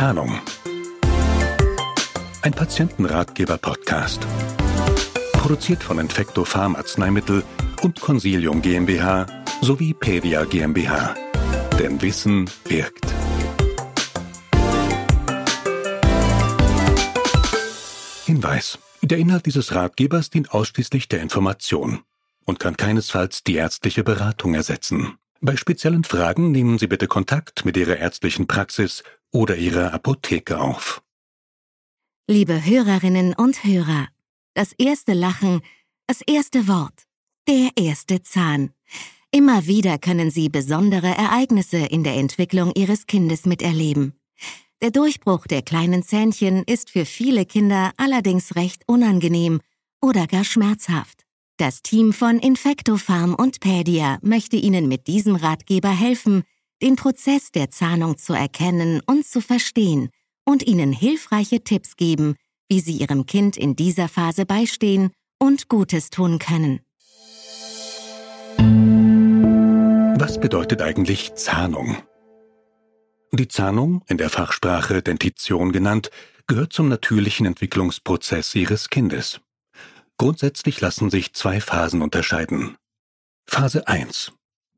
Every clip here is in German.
Zahnung. Ein Patientenratgeber-Podcast. Produziert von Infecto Farm Arzneimittel und Consilium GmbH sowie Pedia GmbH. Denn Wissen wirkt. Hinweis. Der Inhalt dieses Ratgebers dient ausschließlich der Information und kann keinesfalls die ärztliche Beratung ersetzen. Bei speziellen Fragen nehmen Sie bitte Kontakt mit Ihrer ärztlichen Praxis oder Ihrer Apotheke auf. Liebe Hörerinnen und Hörer, das erste Lachen, das erste Wort, der erste Zahn. Immer wieder können Sie besondere Ereignisse in der Entwicklung Ihres Kindes miterleben. Der Durchbruch der kleinen Zähnchen ist für viele Kinder allerdings recht unangenehm oder gar schmerzhaft. Das Team von Infectofarm und Pedia möchte Ihnen mit diesem Ratgeber helfen, den Prozess der Zahnung zu erkennen und zu verstehen und Ihnen hilfreiche Tipps geben, wie Sie Ihrem Kind in dieser Phase beistehen und Gutes tun können. Was bedeutet eigentlich Zahnung? Die Zahnung, in der Fachsprache Dentition genannt, gehört zum natürlichen Entwicklungsprozess Ihres Kindes. Grundsätzlich lassen sich zwei Phasen unterscheiden. Phase 1.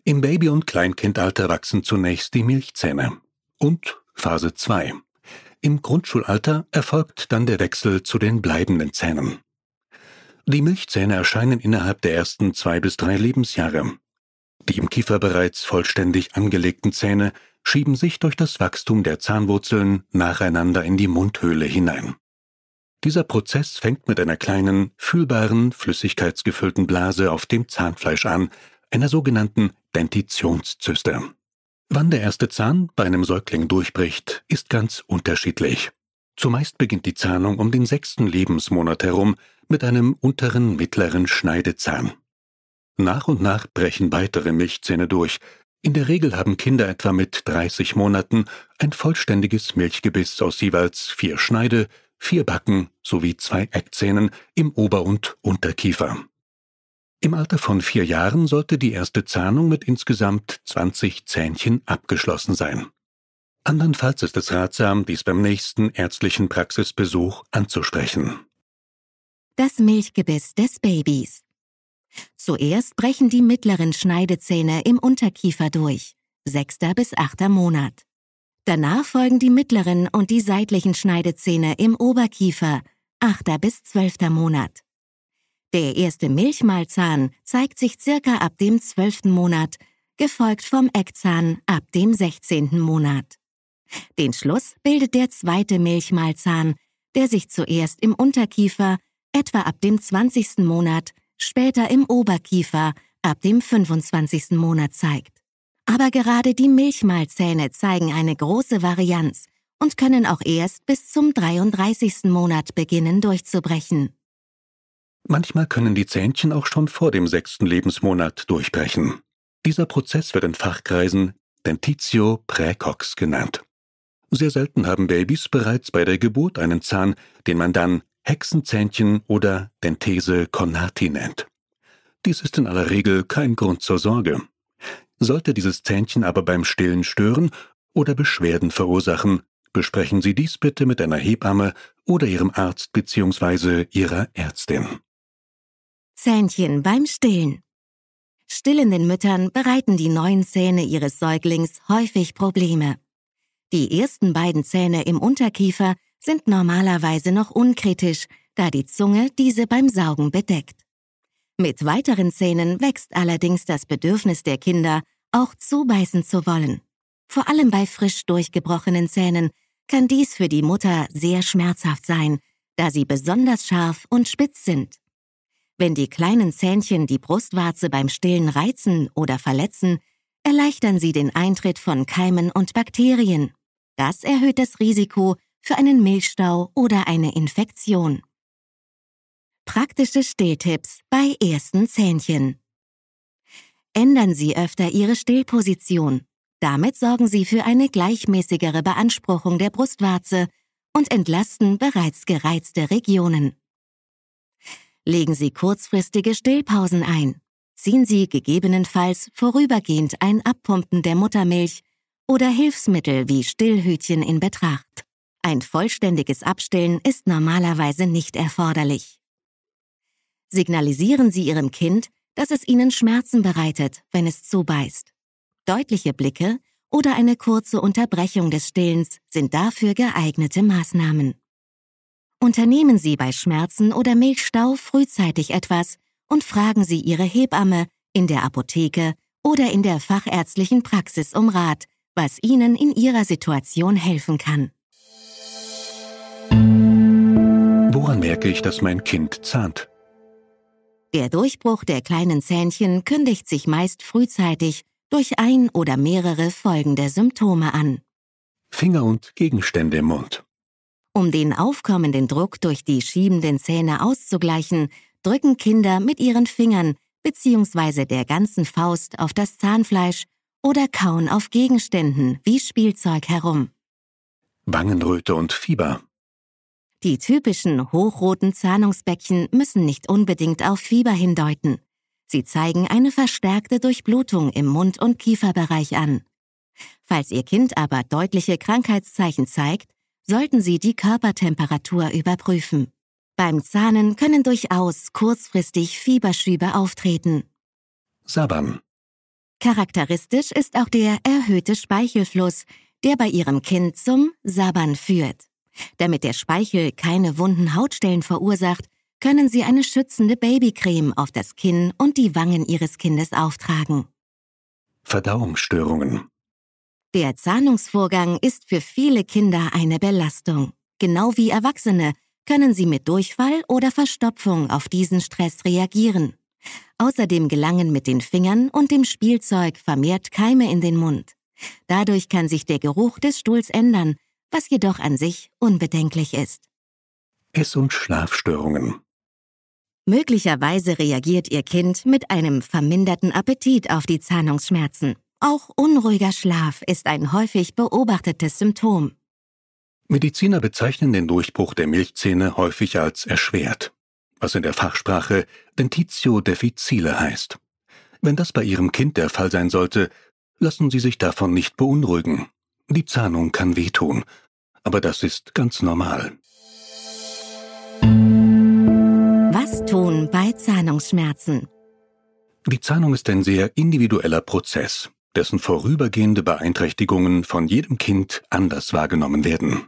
Im Baby- und Kleinkindalter wachsen zunächst die Milchzähne. Und Phase 2. Im Grundschulalter erfolgt dann der Wechsel zu den bleibenden Zähnen. Die Milchzähne erscheinen innerhalb der ersten zwei bis drei Lebensjahre. Die im Kiefer bereits vollständig angelegten Zähne schieben sich durch das Wachstum der Zahnwurzeln nacheinander in die Mundhöhle hinein. Dieser Prozess fängt mit einer kleinen, fühlbaren, flüssigkeitsgefüllten Blase auf dem Zahnfleisch an, einer sogenannten Dentitionszyste. Wann der erste Zahn bei einem Säugling durchbricht, ist ganz unterschiedlich. Zumeist beginnt die Zahnung um den sechsten Lebensmonat herum mit einem unteren mittleren Schneidezahn. Nach und nach brechen weitere Milchzähne durch. In der Regel haben Kinder etwa mit 30 Monaten ein vollständiges Milchgebiss aus jeweils vier Schneide-, vier Backen sowie zwei Eckzähnen im Ober- und Unterkiefer. Im Alter von vier Jahren sollte die erste Zahnung mit insgesamt 20 Zähnchen abgeschlossen sein. Andernfalls ist es ratsam, dies beim nächsten ärztlichen Praxisbesuch anzusprechen. Das Milchgebiss des Babys. Zuerst brechen die mittleren Schneidezähne im Unterkiefer durch, sechster bis achter Monat. Danach folgen die mittleren und die seitlichen Schneidezähne im Oberkiefer, 8. bis 12. Monat. Der erste Milchmalzahn zeigt sich circa ab dem 12. Monat, gefolgt vom Eckzahn ab dem 16. Monat. Den Schluss bildet der zweite Milchmalzahn, der sich zuerst im Unterkiefer, etwa ab dem 20. Monat, später im Oberkiefer, ab dem 25. Monat zeigt. Aber gerade die Milchmalzähne zeigen eine große Varianz und können auch erst bis zum 33. Monat beginnen durchzubrechen. Manchmal können die Zähnchen auch schon vor dem sechsten Lebensmonat durchbrechen. Dieser Prozess wird in Fachkreisen Dentitio praecox genannt. Sehr selten haben Babys bereits bei der Geburt einen Zahn, den man dann Hexenzähnchen oder Dentese cornati nennt. Dies ist in aller Regel kein Grund zur Sorge. Sollte dieses Zähnchen aber beim Stillen stören oder Beschwerden verursachen, besprechen Sie dies bitte mit einer Hebamme oder Ihrem Arzt bzw. Ihrer Ärztin. Zähnchen beim Stillen. Stillenden Müttern bereiten die neuen Zähne ihres Säuglings häufig Probleme. Die ersten beiden Zähne im Unterkiefer sind normalerweise noch unkritisch, da die Zunge diese beim Saugen bedeckt. Mit weiteren Zähnen wächst allerdings das Bedürfnis der Kinder, auch zubeißen zu wollen. Vor allem bei frisch durchgebrochenen Zähnen kann dies für die Mutter sehr schmerzhaft sein, da sie besonders scharf und spitz sind. Wenn die kleinen Zähnchen die Brustwarze beim Stillen reizen oder verletzen, erleichtern sie den Eintritt von Keimen und Bakterien. Das erhöht das Risiko für einen Milchstau oder eine Infektion. Praktische Stilltipps bei ersten Zähnchen. Ändern Sie öfter Ihre Stillposition. Damit sorgen Sie für eine gleichmäßigere Beanspruchung der Brustwarze und entlasten bereits gereizte Regionen. Legen Sie kurzfristige Stillpausen ein. Ziehen Sie gegebenenfalls vorübergehend ein Abpumpen der Muttermilch oder Hilfsmittel wie Stillhütchen in Betracht. Ein vollständiges Abstillen ist normalerweise nicht erforderlich. Signalisieren Sie Ihrem Kind, dass es Ihnen Schmerzen bereitet, wenn es zubeißt. Deutliche Blicke oder eine kurze Unterbrechung des Stillens sind dafür geeignete Maßnahmen. Unternehmen Sie bei Schmerzen oder Milchstau frühzeitig etwas und fragen Sie Ihre Hebamme in der Apotheke oder in der fachärztlichen Praxis um Rat, was Ihnen in Ihrer Situation helfen kann. Woran merke ich, dass mein Kind zahnt? Der Durchbruch der kleinen Zähnchen kündigt sich meist frühzeitig durch ein oder mehrere folgende Symptome an. Finger und Gegenstände im Mund. Um den aufkommenden Druck durch die schiebenden Zähne auszugleichen, drücken Kinder mit ihren Fingern bzw. der ganzen Faust auf das Zahnfleisch oder kauen auf Gegenständen wie Spielzeug herum. Wangenröte und Fieber. Die typischen hochroten Zahnungsbäckchen müssen nicht unbedingt auf Fieber hindeuten. Sie zeigen eine verstärkte Durchblutung im Mund- und Kieferbereich an. Falls Ihr Kind aber deutliche Krankheitszeichen zeigt, sollten Sie die Körpertemperatur überprüfen. Beim Zahnen können durchaus kurzfristig Fieberschübe auftreten. Sabbern. Charakteristisch ist auch der erhöhte Speichelfluss, der bei Ihrem Kind zum Sabbern führt. Damit der Speichel keine wunden Hautstellen verursacht, können Sie eine schützende Babycreme auf das Kinn und die Wangen Ihres Kindes auftragen. Verdauungsstörungen. Der Zahnungsvorgang ist für viele Kinder eine Belastung. Genau wie Erwachsene können sie mit Durchfall oder Verstopfung auf diesen Stress reagieren. Außerdem gelangen mit den Fingern und dem Spielzeug vermehrt Keime in den Mund. Dadurch kann sich der Geruch des Stuhls ändern, was jedoch an sich unbedenklich ist. Ess- und Schlafstörungen. Möglicherweise reagiert Ihr Kind mit einem verminderten Appetit auf die Zahnungsschmerzen. Auch unruhiger Schlaf ist ein häufig beobachtetes Symptom. Mediziner bezeichnen den Durchbruch der Milchzähne häufig als erschwert, was in der Fachsprache Dentitio difficile heißt. Wenn das bei Ihrem Kind der Fall sein sollte, lassen Sie sich davon nicht beunruhigen. Die Zahnung kann wehtun, aber das ist ganz normal. Was tun bei Zahnungsschmerzen? Die Zahnung ist ein sehr individueller Prozess, dessen vorübergehende Beeinträchtigungen von jedem Kind anders wahrgenommen werden.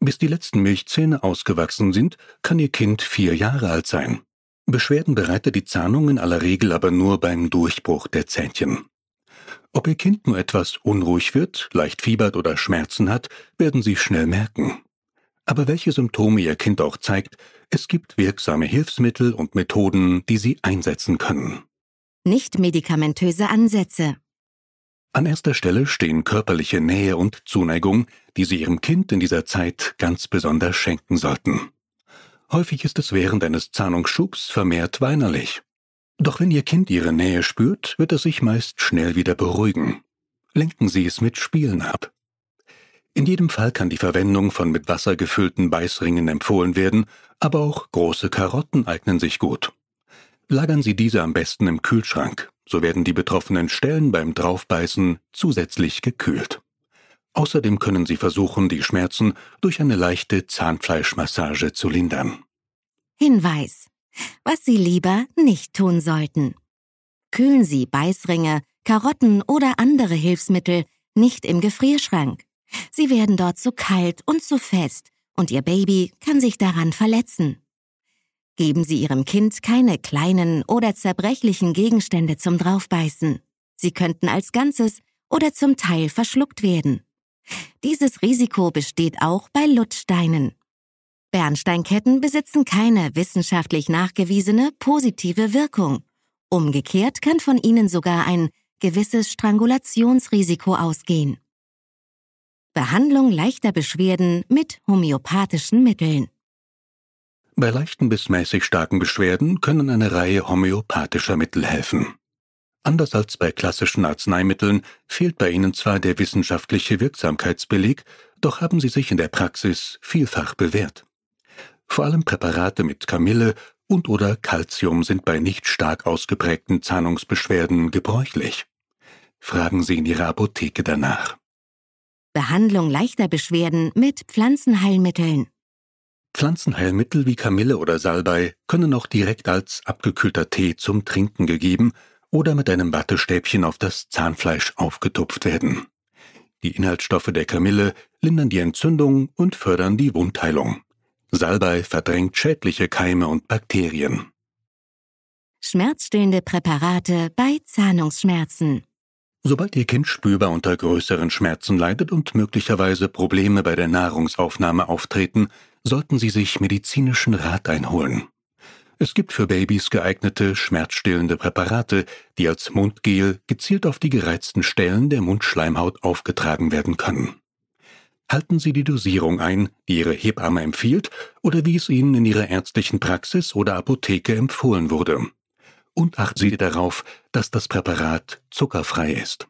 Bis die letzten Milchzähne ausgewachsen sind, kann Ihr Kind vier Jahre alt sein. Beschwerden bereitet die Zahnung in aller Regel aber nur beim Durchbruch der Zähnchen. Ob Ihr Kind nur etwas unruhig wird, leicht fiebert oder Schmerzen hat, werden Sie schnell merken. Aber welche Symptome Ihr Kind auch zeigt, es gibt wirksame Hilfsmittel und Methoden, die Sie einsetzen können. Nicht medikamentöse Ansätze. An erster Stelle stehen körperliche Nähe und Zuneigung, die Sie Ihrem Kind in dieser Zeit ganz besonders schenken sollten. Häufig ist es während eines Zahnungsschubs vermehrt weinerlich. Doch wenn Ihr Kind Ihre Nähe spürt, wird es sich meist schnell wieder beruhigen. Lenken Sie es mit Spielen ab. In jedem Fall kann die Verwendung von mit Wasser gefüllten Beißringen empfohlen werden, aber auch große Karotten eignen sich gut. Lagern Sie diese am besten im Kühlschrank, so werden die betroffenen Stellen beim Draufbeißen zusätzlich gekühlt. Außerdem können Sie versuchen, die Schmerzen durch eine leichte Zahnfleischmassage zu lindern. Hinweis. Was Sie lieber nicht tun sollten. Kühlen Sie Beißringe, Karotten oder andere Hilfsmittel nicht im Gefrierschrank. Sie werden dort zu kalt und zu fest und Ihr Baby kann sich daran verletzen. Geben Sie Ihrem Kind keine kleinen oder zerbrechlichen Gegenstände zum Draufbeißen. Sie könnten als Ganzes oder zum Teil verschluckt werden. Dieses Risiko besteht auch bei Lutschsteinen. Bernsteinketten besitzen keine wissenschaftlich nachgewiesene positive Wirkung. Umgekehrt kann von ihnen sogar ein gewisses Strangulationsrisiko ausgehen. Behandlung leichter Beschwerden mit homöopathischen Mitteln. Bei leichten bis mäßig starken Beschwerden können eine Reihe homöopathischer Mittel helfen. Anders als bei klassischen Arzneimitteln fehlt bei ihnen zwar der wissenschaftliche Wirksamkeitsbeleg, doch haben sie sich in der Praxis vielfach bewährt. Vor allem Präparate mit Kamille und oder Calcium sind bei nicht stark ausgeprägten Zahnungsbeschwerden gebräuchlich. Fragen Sie in Ihrer Apotheke danach. Behandlung leichter Beschwerden mit Pflanzenheilmitteln. Pflanzenheilmittel wie Kamille oder Salbei können auch direkt als abgekühlter Tee zum Trinken gegeben oder mit einem Wattestäbchen auf das Zahnfleisch aufgetupft werden. Die Inhaltsstoffe der Kamille lindern die Entzündung und fördern die Wundheilung. Salbei verdrängt schädliche Keime und Bakterien. Schmerzstillende Präparate bei Zahnungsschmerzen. Sobald Ihr Kind spürbar unter größeren Schmerzen leidet und möglicherweise Probleme bei der Nahrungsaufnahme auftreten, sollten Sie sich medizinischen Rat einholen. Es gibt für Babys geeignete schmerzstillende Präparate, die als Mundgel gezielt auf die gereizten Stellen der Mundschleimhaut aufgetragen werden können. Halten Sie die Dosierung ein, die Ihre Hebamme empfiehlt oder wie es Ihnen in Ihrer ärztlichen Praxis oder Apotheke empfohlen wurde. Und achten Sie darauf, dass das Präparat zuckerfrei ist.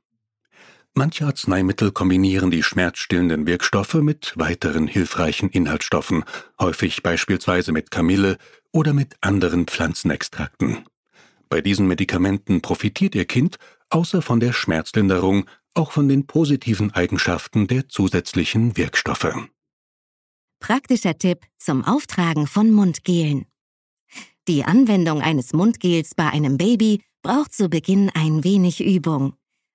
Manche Arzneimittel kombinieren die schmerzstillenden Wirkstoffe mit weiteren hilfreichen Inhaltsstoffen, häufig beispielsweise mit Kamille oder mit anderen Pflanzenextrakten. Bei diesen Medikamenten profitiert Ihr Kind außer von der Schmerzlinderung auch von den positiven Eigenschaften der zusätzlichen Wirkstoffe. Praktischer Tipp zum Auftragen von Mundgelen. Die Anwendung eines Mundgels bei einem Baby braucht zu Beginn ein wenig Übung.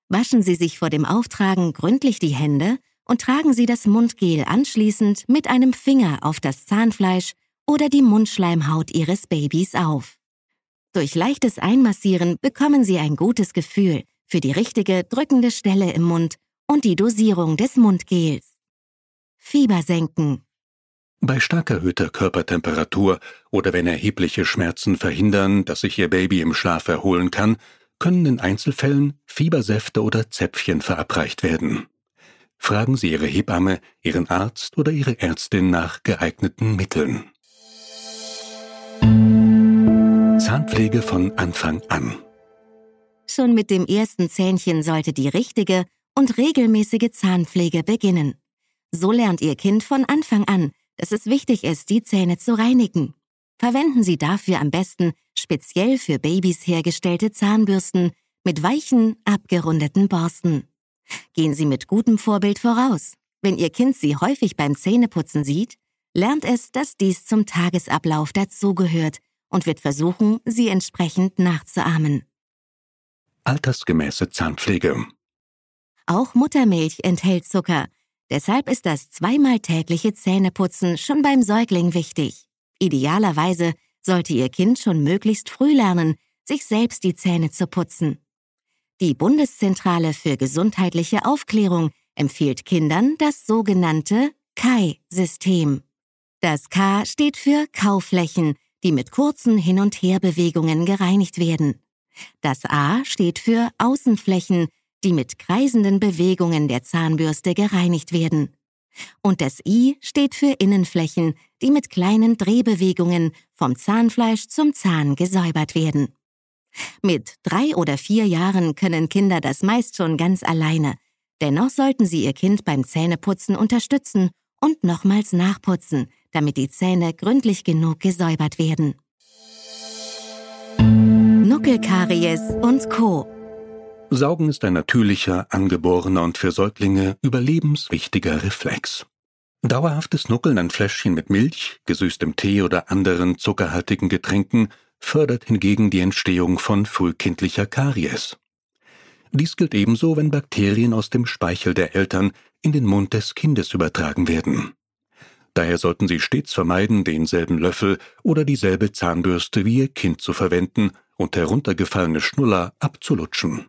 Waschen Sie sich vor dem Auftragen gründlich die Hände und tragen Sie das Mundgel anschließend mit einem Finger auf das Zahnfleisch oder die Mundschleimhaut Ihres Babys auf. Durch leichtes Einmassieren bekommen Sie ein gutes Gefühl für die richtige drückende Stelle im Mund und die Dosierung des Mundgels. Fieber senken. Bei stark erhöhter Körpertemperatur oder wenn erhebliche Schmerzen verhindern, dass sich Ihr Baby im Schlaf erholen kann, können in Einzelfällen Fiebersäfte oder Zäpfchen verabreicht werden. Fragen Sie Ihre Hebamme, Ihren Arzt oder Ihre Ärztin nach geeigneten Mitteln. Zahnpflege von Anfang an. Schon mit dem ersten Zähnchen sollte die richtige und regelmäßige Zahnpflege beginnen. So lernt Ihr Kind von Anfang an, dass es wichtig ist, die Zähne zu reinigen. Verwenden Sie dafür am besten speziell für Babys hergestellte Zahnbürsten mit weichen, abgerundeten Borsten. Gehen Sie mit gutem Vorbild voraus. Wenn Ihr Kind Sie häufig beim Zähneputzen sieht, lernt es, dass dies zum Tagesablauf dazugehört und wird versuchen, Sie entsprechend nachzuahmen. Altersgemäße Zahnpflege. Auch Muttermilch enthält Zucker. Deshalb ist das zweimal tägliche Zähneputzen schon beim Säugling wichtig. Idealerweise sollte Ihr Kind schon möglichst früh lernen, sich selbst die Zähne zu putzen. Die Bundeszentrale für gesundheitliche Aufklärung empfiehlt Kindern das sogenannte KAI-System. Das K steht für Kauflächen, die mit kurzen Hin- und Herbewegungen gereinigt werden. Das A steht für Außenflächen, die mit kreisenden Bewegungen der Zahnbürste gereinigt werden. Und das I steht für Innenflächen, die mit kleinen Drehbewegungen vom Zahnfleisch zum Zahn gesäubert werden. Mit drei oder vier Jahren können Kinder das meist schon ganz alleine. Dennoch sollten sie ihr Kind beim Zähneputzen unterstützen und nochmals nachputzen, damit die Zähne gründlich genug gesäubert werden. Nuckelkaries und Co. Saugen ist ein natürlicher, angeborener und für Säuglinge überlebenswichtiger Reflex. Dauerhaftes Nuckeln an Fläschchen mit Milch, gesüßtem Tee oder anderen zuckerhaltigen Getränken fördert hingegen die Entstehung von frühkindlicher Karies. Dies gilt ebenso, wenn Bakterien aus dem Speichel der Eltern in den Mund des Kindes übertragen werden. Daher sollten Sie stets vermeiden, denselben Löffel oder dieselbe Zahnbürste wie Ihr Kind zu verwenden und heruntergefallene Schnuller abzulutschen.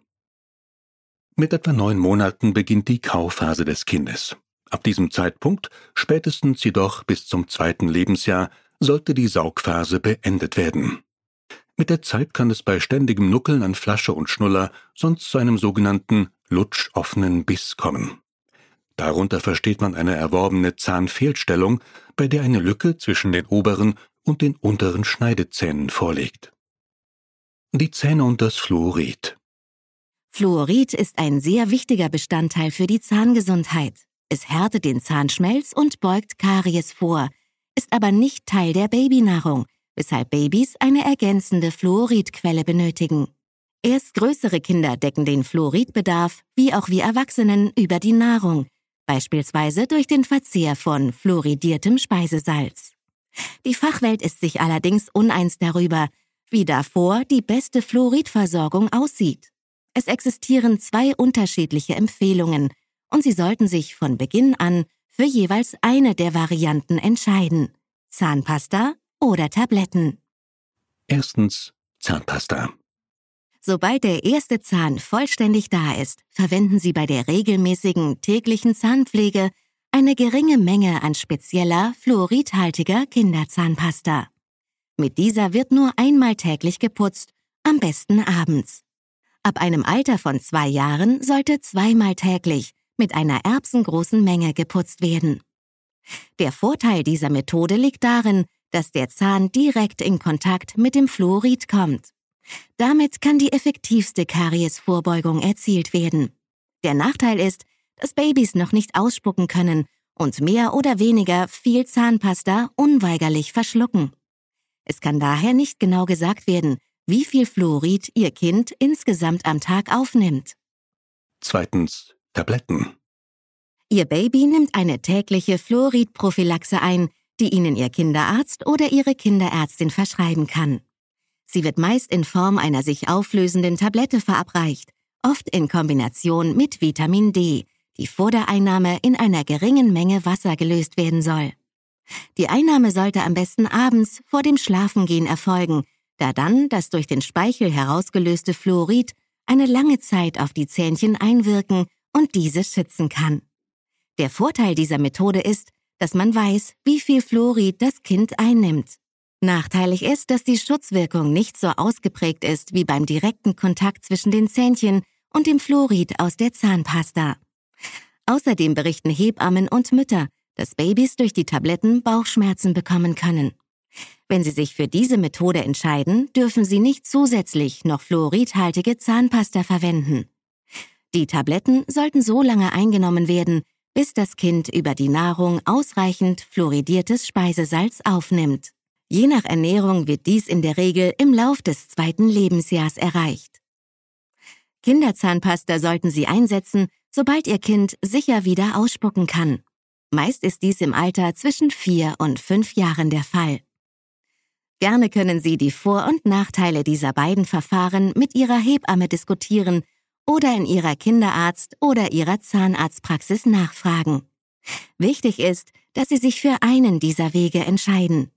Mit etwa neun Monaten beginnt die Kauphase des Kindes. Ab diesem Zeitpunkt, spätestens jedoch bis zum zweiten Lebensjahr, sollte die Saugphase beendet werden. Mit der Zeit kann es bei ständigem Nuckeln an Flasche und Schnuller sonst zu einem sogenannten lutschoffenen Biss kommen. Darunter versteht man eine erworbene Zahnfehlstellung, bei der eine Lücke zwischen den oberen und den unteren Schneidezähnen vorliegt. Die Zähne und das Fluorid. Fluorid ist ein sehr wichtiger Bestandteil für die Zahngesundheit. Es härtet den Zahnschmelz und beugt Karies vor, ist aber nicht Teil der Babynahrung, weshalb Babys eine ergänzende Fluoridquelle benötigen. Erst größere Kinder decken den Fluoridbedarf, wie auch wir Erwachsenen, über die Nahrung. beispielsweise durch den Verzehr von fluoridiertem Speisesalz. Die Fachwelt ist sich allerdings uneins darüber, wie davor die beste Fluoridversorgung aussieht. Es existieren zwei unterschiedliche Empfehlungen und Sie sollten sich von Beginn an für jeweils eine der Varianten entscheiden. Zahnpasta oder Tabletten. Erstens Zahnpasta. Sobald der erste Zahn vollständig da ist, verwenden Sie bei der regelmäßigen täglichen Zahnpflege eine geringe Menge an spezieller, fluoridhaltiger Kinderzahnpasta. Mit dieser wird nur einmal täglich geputzt, am besten abends. Ab einem Alter von zwei Jahren sollte zweimal täglich mit einer erbsengroßen Menge geputzt werden. Der Vorteil dieser Methode liegt darin, dass der Zahn direkt in Kontakt mit dem Fluorid kommt. Damit kann die effektivste Kariesvorbeugung erzielt werden. Der Nachteil ist, dass Babys noch nicht ausspucken können und mehr oder weniger viel Zahnpasta unweigerlich verschlucken. Es kann daher nicht genau gesagt werden, wie viel Fluorid Ihr Kind insgesamt am Tag aufnimmt. Zweitens Tabletten. Ihr Baby nimmt eine tägliche Fluoridprophylaxe ein, die Ihnen Ihr Kinderarzt oder Ihre Kinderärztin verschreiben kann. Sie wird meist in Form einer sich auflösenden Tablette verabreicht, oft in Kombination mit Vitamin D, die vor der Einnahme in einer geringen Menge Wasser gelöst werden soll. Die Einnahme sollte am besten abends vor dem Schlafengehen erfolgen, da dann das durch den Speichel herausgelöste Fluorid eine lange Zeit auf die Zähnchen einwirken und diese schützen kann. Der Vorteil dieser Methode ist, dass man weiß, wie viel Fluorid das Kind einnimmt. Nachteilig ist, dass die Schutzwirkung nicht so ausgeprägt ist wie beim direkten Kontakt zwischen den Zähnchen und dem Fluorid aus der Zahnpasta. Außerdem berichten Hebammen und Mütter, dass Babys durch die Tabletten Bauchschmerzen bekommen können. Wenn Sie sich für diese Methode entscheiden, dürfen Sie nicht zusätzlich noch fluoridhaltige Zahnpasta verwenden. Die Tabletten sollten so lange eingenommen werden, bis das Kind über die Nahrung ausreichend fluoridiertes Speisesalz aufnimmt. Je nach Ernährung wird dies in der Regel im Lauf des zweiten Lebensjahrs erreicht. Kinderzahnpasta sollten Sie einsetzen, sobald Ihr Kind sicher wieder ausspucken kann. Meist ist dies im Alter zwischen vier und fünf Jahren der Fall. Gerne können Sie die Vor- und Nachteile dieser beiden Verfahren mit Ihrer Hebamme diskutieren oder in Ihrer Kinderarzt- oder Ihrer Zahnarztpraxis nachfragen. Wichtig ist, dass Sie sich für einen dieser Wege entscheiden.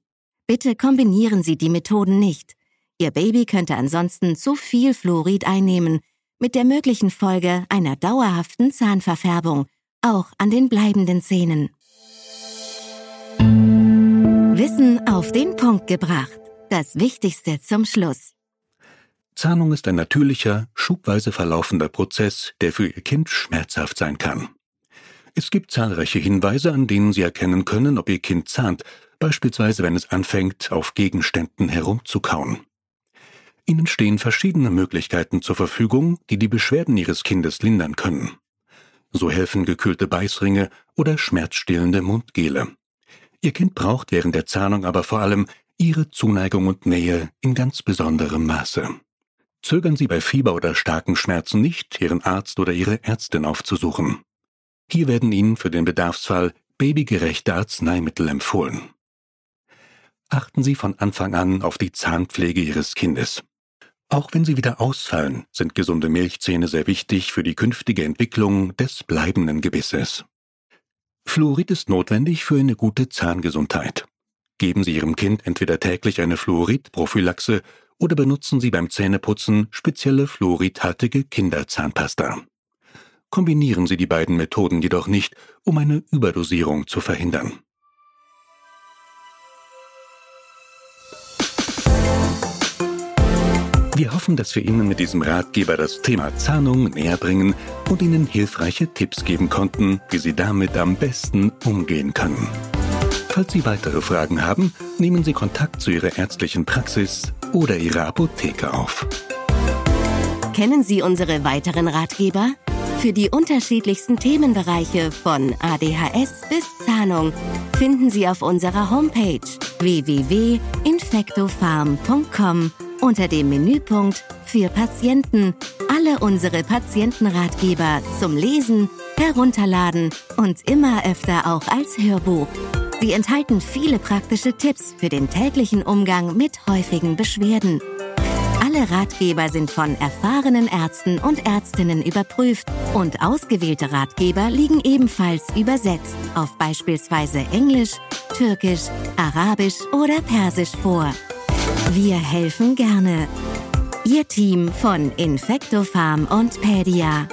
Bitte kombinieren Sie die Methoden nicht. Ihr Baby könnte ansonsten zu viel Fluorid einnehmen, mit der möglichen Folge einer dauerhaften Zahnverfärbung, auch an den bleibenden Zähnen. Wissen auf den Punkt gebracht. Das Wichtigste zum Schluss. Zahnung ist ein natürlicher, schubweise verlaufender Prozess, der für Ihr Kind schmerzhaft sein kann. Es gibt zahlreiche Hinweise, an denen Sie erkennen können, ob Ihr Kind zahnt, beispielsweise wenn es anfängt, auf Gegenständen herumzukauen. Ihnen stehen verschiedene Möglichkeiten zur Verfügung, die die Beschwerden Ihres Kindes lindern können. So helfen gekühlte Beißringe oder schmerzstillende Mundgele. Ihr Kind braucht während der Zahnung aber vor allem Ihre Zuneigung und Nähe in ganz besonderem Maße. Zögern Sie bei Fieber oder starken Schmerzen nicht, Ihren Arzt oder Ihre Ärztin aufzusuchen. Hier werden Ihnen für den Bedarfsfall babygerechte Arzneimittel empfohlen. Achten Sie von Anfang an auf die Zahnpflege Ihres Kindes. Auch wenn sie wieder ausfallen, sind gesunde Milchzähne sehr wichtig für die künftige Entwicklung des bleibenden Gebisses. Fluorid ist notwendig für eine gute Zahngesundheit. Geben Sie Ihrem Kind entweder täglich eine Fluoridprophylaxe oder benutzen Sie beim Zähneputzen spezielle fluoridhaltige Kinderzahnpasta. Kombinieren Sie die beiden Methoden jedoch nicht, um eine Überdosierung zu verhindern. Wir hoffen, dass wir Ihnen mit diesem Ratgeber das Thema Zahnung näher bringen und Ihnen hilfreiche Tipps geben konnten, wie Sie damit am besten umgehen können. Falls Sie weitere Fragen haben, nehmen Sie Kontakt zu Ihrer ärztlichen Praxis oder Ihrer Apotheke auf. Kennen Sie unsere weiteren Ratgeber? Für die unterschiedlichsten Themenbereiche von ADHS bis Zahnung finden Sie auf unserer Homepage www.infectofarm.com unter dem Menüpunkt für Patienten alle unsere Patientenratgeber zum Lesen, herunterladen und immer öfter auch als Hörbuch. Sie enthalten viele praktische Tipps für den täglichen Umgang mit häufigen Beschwerden. Alle Ratgeber sind von erfahrenen Ärzten und Ärztinnen überprüft und ausgewählte Ratgeber liegen ebenfalls übersetzt auf beispielsweise Englisch, Türkisch, Arabisch oder Persisch vor. Wir helfen gerne. Ihr Team von Infectofarm und Pedia.